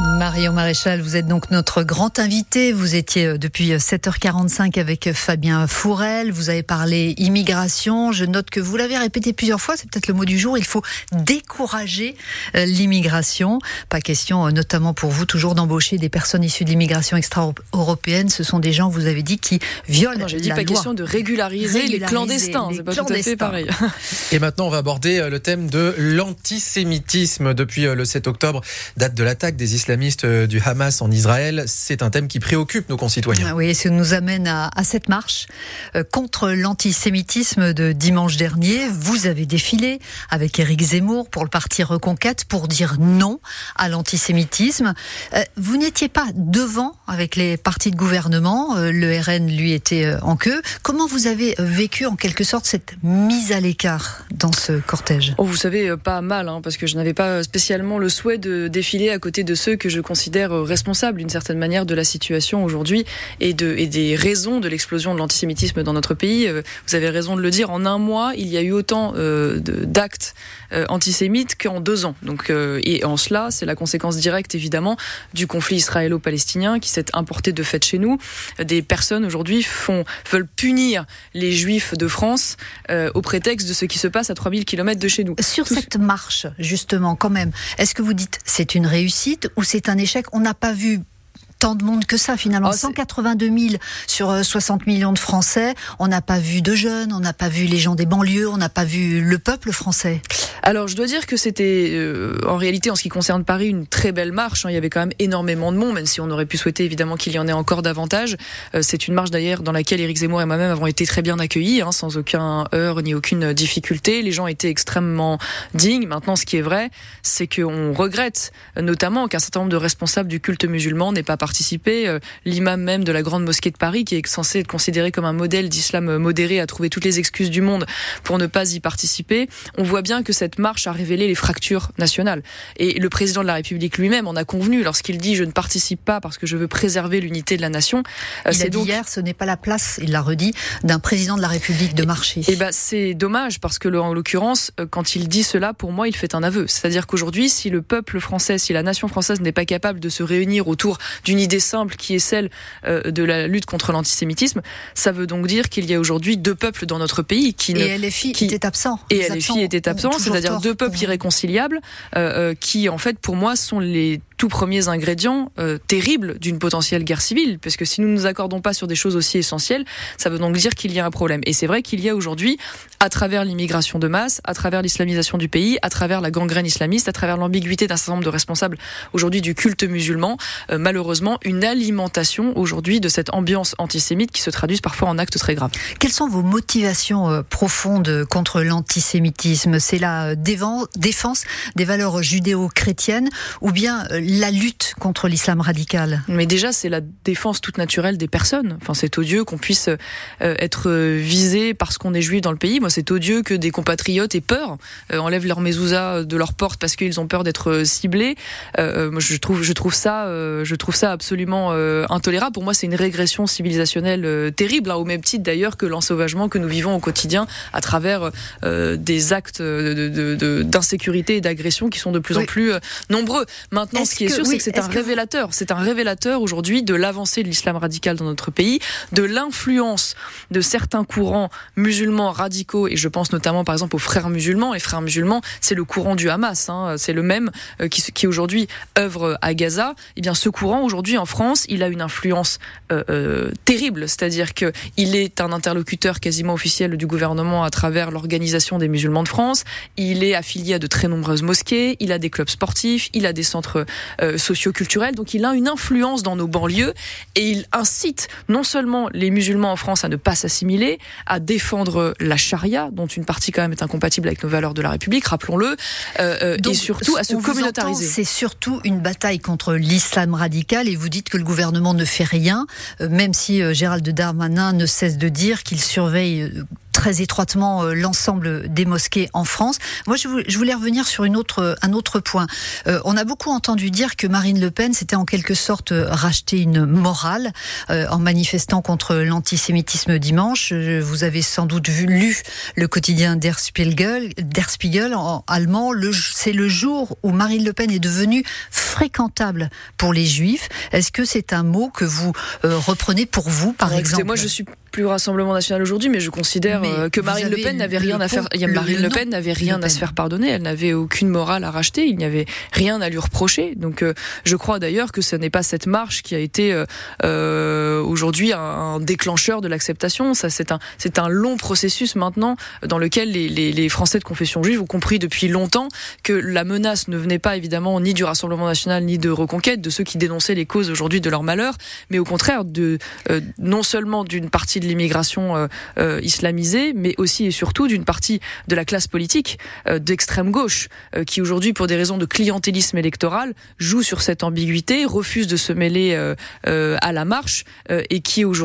Marion Maréchal, vous êtes donc notre grand invité. Vous étiez euh, depuis 7h45 euh, avec euh, Fabien Fourel. Vous avez parlé immigration. Je note que vous l'avez répété plusieurs fois. C'est peut-être le mot du jour. Il faut décourager l'immigration. Pas question, notamment pour vous, toujours d'embaucher des personnes issues de l'immigration extra-européenne. Ce sont des gens, vous avez dit, qui violent non, j'ai dit pas question de régulariser, les clandestins. C'est pas tout à fait pareil. Et maintenant, on va aborder le thème de l'antisémitisme. Depuis le 7 octobre, date de l'attaque des islamistes islamiste euh, du Hamas en Israël, c'est un thème qui préoccupe nos concitoyens. Ah oui, ça nous amène à, cette marche euh, contre l'antisémitisme de dimanche dernier. Vous avez défilé avec Éric Zemmour pour le parti Reconquête pour dire non à l'antisémitisme. Euh, vous n'étiez pas devant avec les partis de gouvernement. Le RN, lui, était en queue. Comment vous avez vécu en quelque sorte cette mise à l'écart dans ce cortège? Oh, Vous savez, pas mal, hein, parce que je n'avais pas spécialement le souhait de défiler à côté de ceux que je considère responsable d'une certaine manière de la situation aujourd'hui et, de, et des raisons de l'explosion de l'antisémitisme dans notre pays. Euh, vous avez raison de le dire, en un mois, il y a eu autant euh, d'actes euh, antisémites qu'en deux ans. Donc, et en cela, c'est la conséquence directe évidemment du conflit israélo-palestinien qui s'est importé de fait chez nous. Des personnes aujourd'hui font veulent punir les juifs de France au prétexte de ce qui se passe à 3000 km de chez nous. Sur cette marche, justement, quand même, est-ce que vous dites c'est une réussite ou c'est un échec. On n'a pas vu tant de monde que ça finalement. 182 000 sur 60 euh, millions de Français. On n'a pas vu de jeunes, on n'a pas vu les gens des banlieues, on n'a pas vu le peuple français. Alors je dois dire que c'était euh, en réalité en ce qui concerne Paris une très belle marche. Hein. Il y avait quand même énormément de monde, même si on aurait pu souhaiter évidemment qu'il y en ait encore davantage. Euh, c'est une marche d'ailleurs dans laquelle Éric Zemmour et moi-même avons été très bien accueillis, hein, sans aucun heurt ni aucune difficulté. Les gens étaient extrêmement dignes. Maintenant, ce qui est vrai, c'est qu'on regrette notamment qu'un certain nombre de responsables du culte musulman n'aient pas participé. Euh, l'imam même de la grande mosquée de Paris, qui est censé être considéré comme un modèle d'islam modéré, a trouvé toutes les excuses du monde pour ne pas y participer. On voit bien que cette cette marche a révélé les fractures nationales. Et le président de la République lui-même en a convenu lorsqu'il dit je ne participe pas parce que je veux préserver l'unité de la nation. Euh, a dit hier ce n'est pas la place, il l'a redit, d'un président de la République de marcher. Et, ben c'est dommage parce que en l'occurrence euh, quand il dit cela pour moi il fait un aveu. C'est-à-dire qu'aujourd'hui si le peuple français, si la nation française n'est pas capable de se réunir autour d'une idée simple qui est celle euh, de la lutte contre l'antisémitisme, ça veut donc dire qu'il y a aujourd'hui deux peuples dans notre pays qui ne, et LFI qui, était absent. Et LFI était absent, c'est-à-dire deux peuples irréconciliables euh, euh, qui, en fait, pour moi, sont les tout premiers ingrédients euh, terribles d'une potentielle guerre civile, parce que si nous ne nous accordons pas sur des choses aussi essentielles, ça veut donc dire qu'il y a un problème. Et c'est vrai qu'il y a aujourd'hui, à travers l'immigration de masse, à travers l'islamisation du pays, à travers la gangrène islamiste, à travers l'ambiguïté d'un certain nombre de responsables aujourd'hui du culte musulman, euh, malheureusement une alimentation aujourd'hui de cette ambiance antisémite qui se traduit parfois en actes très graves. Quelles sont vos motivations euh, profondes contre l'antisémitisme? C'est la défense des valeurs judéo-chrétiennes ou bien la lutte contre l'islam radical Mais déjà, c'est la défense toute naturelle des personnes. Enfin, c'est odieux qu'on puisse euh, être visé parce qu'on est juif dans le pays. Moi, c'est odieux que des compatriotes aient peur, euh, enlèvent leur mezouza de leur porte parce qu'ils ont peur d'être euh, ciblés. moi, je trouve, je trouve ça, je trouve ça absolument intolérable. Pour moi, c'est une régression civilisationnelle terrible, hein, au même titre d'ailleurs que l'ensauvagement que nous vivons au quotidien à travers des actes d'insécurité de, de, et d'agression qui sont de plus en plus nombreux. Maintenant, ce qui est, sûr, c'est que c'est un révélateur. C'est un révélateur aujourd'hui de l'avancée de l'islam radical dans notre pays, de l'influence de certains courants musulmans radicaux, et je pense notamment par exemple aux frères musulmans. Les frères musulmans, c'est le courant du Hamas, hein, c'est le même euh, qui, qui aujourd'hui œuvre à Gaza. Eh bien, ce courant aujourd'hui en France, il a une influence euh, euh, terrible, c'est-à-dire que il est un interlocuteur quasiment officiel du gouvernement à travers l'organisation des musulmans de France. Il est affilié à de très nombreuses mosquées, il a des clubs sportifs, il a des centres euh, socioculturels. Donc il a une influence dans nos banlieues et il incite non seulement les musulmans en France à ne pas s'assimiler, à défendre la charia, dont une partie quand même est incompatible avec nos valeurs de la République, rappelons-le, euh, euh et surtout à se communautariser. C'est surtout une bataille contre l'islam radical et vous dites que le gouvernement ne fait rien, euh, même si Gérald Darmanin ne cesse de dire qu'il surveille très étroitement l'ensemble des mosquées en France. Moi, je voulais revenir sur une autre, un autre point. on a beaucoup entendu dire que Marine Le Pen s'était en quelque sorte racheté une morale en manifestant contre l'antisémitisme dimanche. Vous avez sans doute vu, lu le quotidien Der Spiegel, Der Spiegel en allemand. C'est le jour où Marine Le Pen est devenue fréquentable pour les juifs. Est-ce que c'est un mot que vous reprenez pour vous, par exemple? Moi, je suis plus Rassemblement national aujourd'hui, mais je considère euh, que Marine Le Pen n'avait rien à faire. Marine Le, Pen n'avait rien à se faire pardonner. Elle n'avait aucune morale à racheter. Il n'y avait rien à lui reprocher. Donc, euh, je crois d'ailleurs que ce n'est pas cette marche qui a été euh, aujourd'hui un, déclencheur de l'acceptation. Ça, c'est un, c'est un long processus maintenant dans lequel les, les, les, Français de confession juive ont compris depuis longtemps que la menace ne venait pas évidemment ni du Rassemblement national ni de Reconquête, de ceux qui dénonçaient les causes aujourd'hui de leur malheur, mais au contraire de non seulement d'une partie de l'immigration euh, euh, islamisée, mais aussi et surtout d'une partie de la classe politique euh, d'extrême gauche, qui aujourd'hui, pour des raisons de clientélisme électoral, joue sur cette ambiguïté, refuse de se mêler à la marche et qui aujourd'hui